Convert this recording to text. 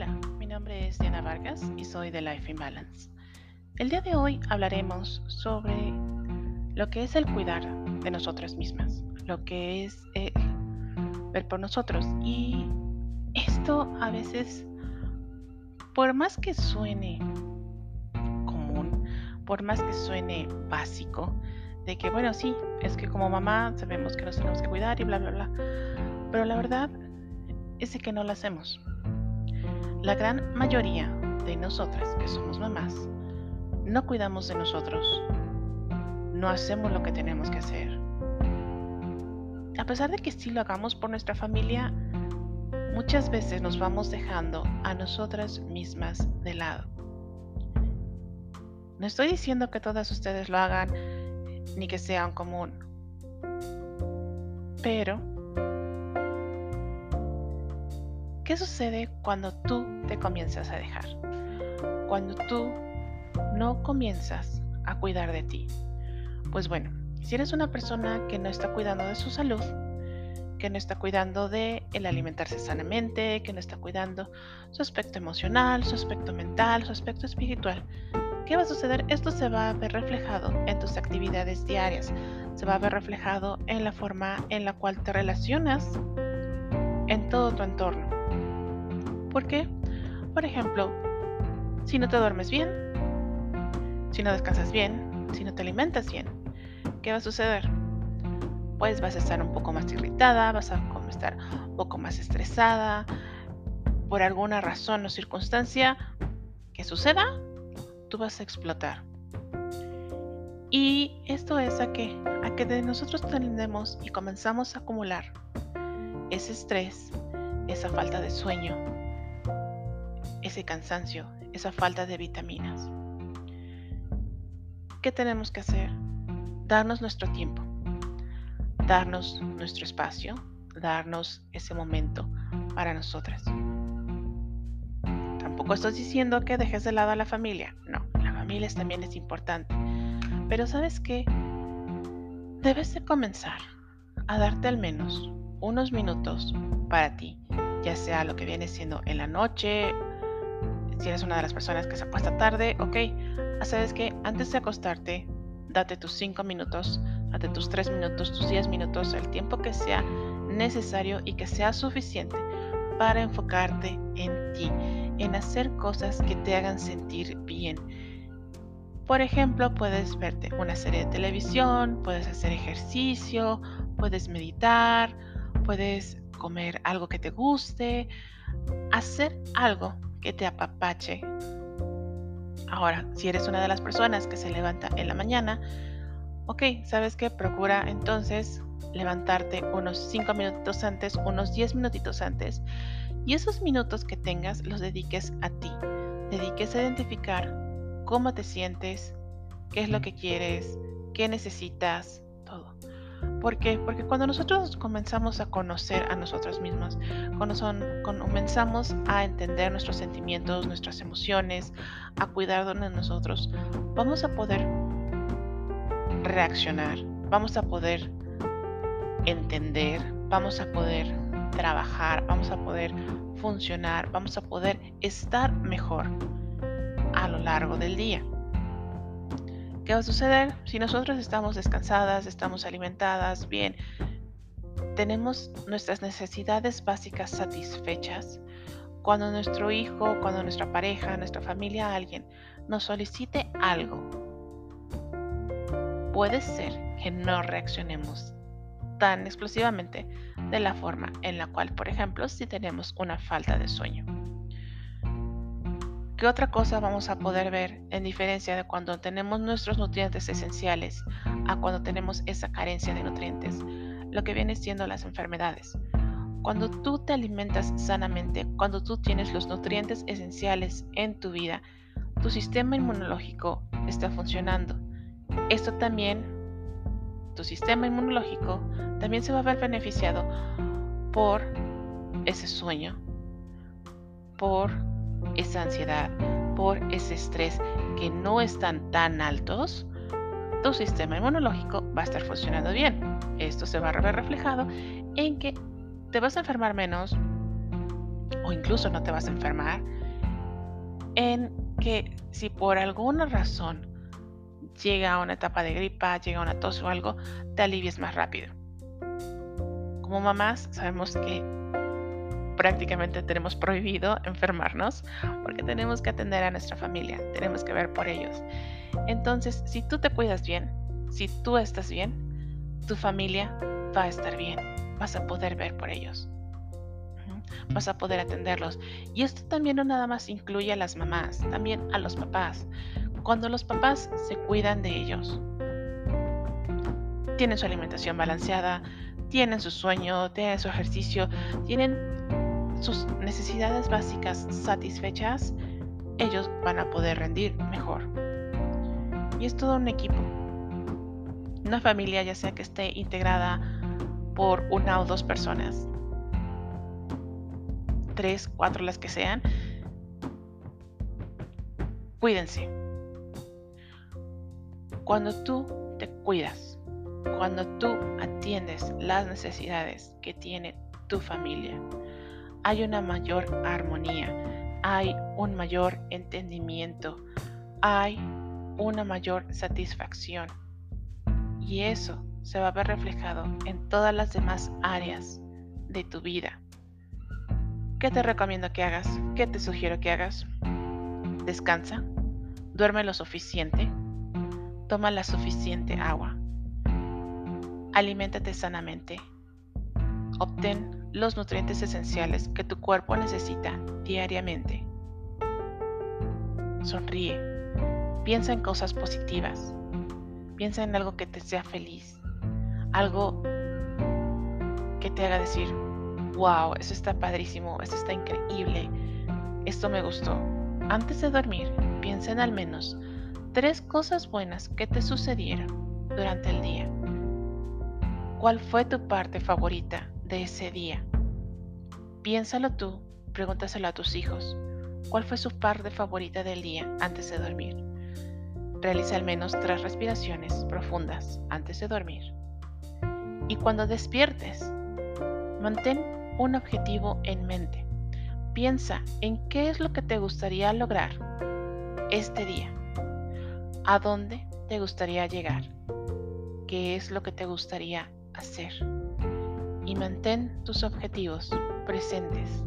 Hola, mi nombre es Diana Vargas y soy de Life in Balance. El día de hoy hablaremos sobre lo que es el cuidar de nosotras mismas, lo que es el ver por nosotros. Y esto a veces, por más que suene común, por más que suene básico, de que bueno, sí, es que como mamá sabemos que nos tenemos que cuidar y bla, bla, bla. Pero la verdad es que no lo hacemos. La gran mayoría de nosotras que somos mamás no cuidamos de nosotros, no hacemos lo que tenemos que hacer. A pesar de que sí lo hagamos por nuestra familia, muchas veces nos vamos dejando a nosotras mismas de lado. No estoy diciendo que todas ustedes lo hagan ni que sea un común, pero ¿Qué sucede cuando tú te comienzas a dejar? Cuando tú no comienzas a cuidar de ti. Pues bueno, si eres una persona que no está cuidando de su salud, que no está cuidando de el alimentarse sanamente, que no está cuidando su aspecto emocional, su aspecto mental, su aspecto espiritual, ¿qué va a suceder? Esto se va a ver reflejado en tus actividades diarias, se va a ver reflejado en la forma en la cual te relacionas en todo tu entorno. ¿Por qué? Por ejemplo, si no te duermes bien, si no descansas bien, si no te alimentas bien, ¿qué va a suceder? Pues vas a estar un poco más irritada, vas a estar un poco más estresada, por alguna razón o circunstancia que suceda, tú vas a explotar. Y esto es a que, a que de nosotros tendemos y comenzamos a acumular ese estrés, esa falta de sueño, ese cansancio, esa falta de vitaminas. ¿Qué tenemos que hacer? Darnos nuestro tiempo, darnos nuestro espacio, darnos ese momento para nosotras. Tampoco estoy diciendo que dejes de lado a la familia, no, la familia también es importante. Pero sabes qué? Debes de comenzar a darte al menos unos minutos para ti, ya sea lo que viene siendo en la noche si eres una de las personas que se acuesta tarde, ok, ah, sabes que antes de acostarte, date tus 5 minutos, date tus 3 minutos, tus 10 minutos, el tiempo que sea necesario y que sea suficiente para enfocarte en ti, en hacer cosas que te hagan sentir bien. Por ejemplo, puedes verte una serie de televisión, puedes hacer ejercicio, puedes meditar, puedes comer algo que te guste, hacer algo que te apapache. Ahora, si eres una de las personas que se levanta en la mañana, ok, ¿sabes qué? Procura entonces levantarte unos 5 minutos antes, unos 10 minutitos antes, y esos minutos que tengas los dediques a ti. Dediques a identificar cómo te sientes, qué es lo que quieres, qué necesitas, ¿Por qué? Porque cuando nosotros comenzamos a conocer a nosotros mismos, cuando comenzamos a entender nuestros sentimientos, nuestras emociones, a cuidar de nosotros, vamos a poder reaccionar, vamos a poder entender, vamos a poder trabajar, vamos a poder funcionar, vamos a poder estar mejor a lo largo del día. ¿Qué va a suceder? Si nosotros estamos descansadas, estamos alimentadas bien, tenemos nuestras necesidades básicas satisfechas, cuando nuestro hijo, cuando nuestra pareja, nuestra familia, alguien nos solicite algo, puede ser que no reaccionemos tan explosivamente de la forma en la cual, por ejemplo, si tenemos una falta de sueño. ¿Qué otra cosa vamos a poder ver en diferencia de cuando tenemos nuestros nutrientes esenciales a cuando tenemos esa carencia de nutrientes? Lo que viene siendo las enfermedades. Cuando tú te alimentas sanamente, cuando tú tienes los nutrientes esenciales en tu vida, tu sistema inmunológico está funcionando. Esto también, tu sistema inmunológico también se va a ver beneficiado por ese sueño, por esa ansiedad, por ese estrés que no están tan altos, tu sistema inmunológico va a estar funcionando bien. Esto se va a ver reflejado en que te vas a enfermar menos, o incluso no te vas a enfermar, en que si por alguna razón llega a una etapa de gripa, llega una tos o algo, te alivies más rápido. Como mamás sabemos que prácticamente tenemos prohibido enfermarnos porque tenemos que atender a nuestra familia, tenemos que ver por ellos. Entonces, si tú te cuidas bien, si tú estás bien, tu familia va a estar bien, vas a poder ver por ellos, vas a poder atenderlos. Y esto también no nada más incluye a las mamás, también a los papás. Cuando los papás se cuidan de ellos, tienen su alimentación balanceada, tienen su sueño, tienen su ejercicio, tienen sus necesidades básicas satisfechas, ellos van a poder rendir mejor. Y es todo un equipo. Una familia ya sea que esté integrada por una o dos personas, tres, cuatro, las que sean, cuídense. Cuando tú te cuidas, cuando tú atiendes las necesidades que tiene tu familia, hay una mayor armonía, hay un mayor entendimiento, hay una mayor satisfacción. Y eso se va a ver reflejado en todas las demás áreas de tu vida. ¿Qué te recomiendo que hagas? ¿Qué te sugiero que hagas? Descansa, duerme lo suficiente, toma la suficiente agua, aliméntate sanamente, obtén los nutrientes esenciales que tu cuerpo necesita diariamente. Sonríe. Piensa en cosas positivas. Piensa en algo que te sea feliz. Algo que te haga decir, wow, eso está padrísimo, eso está increíble, esto me gustó. Antes de dormir, piensa en al menos tres cosas buenas que te sucedieron durante el día. ¿Cuál fue tu parte favorita de ese día. Piénsalo tú, pregúntaselo a tus hijos. ¿Cuál fue su parte favorita del día antes de dormir? Realiza al menos tres respiraciones profundas antes de dormir. Y cuando despiertes, mantén un objetivo en mente. Piensa en qué es lo que te gustaría lograr este día. ¿A dónde te gustaría llegar? ¿Qué es lo que te gustaría hacer? Y mantén tus objetivos presentes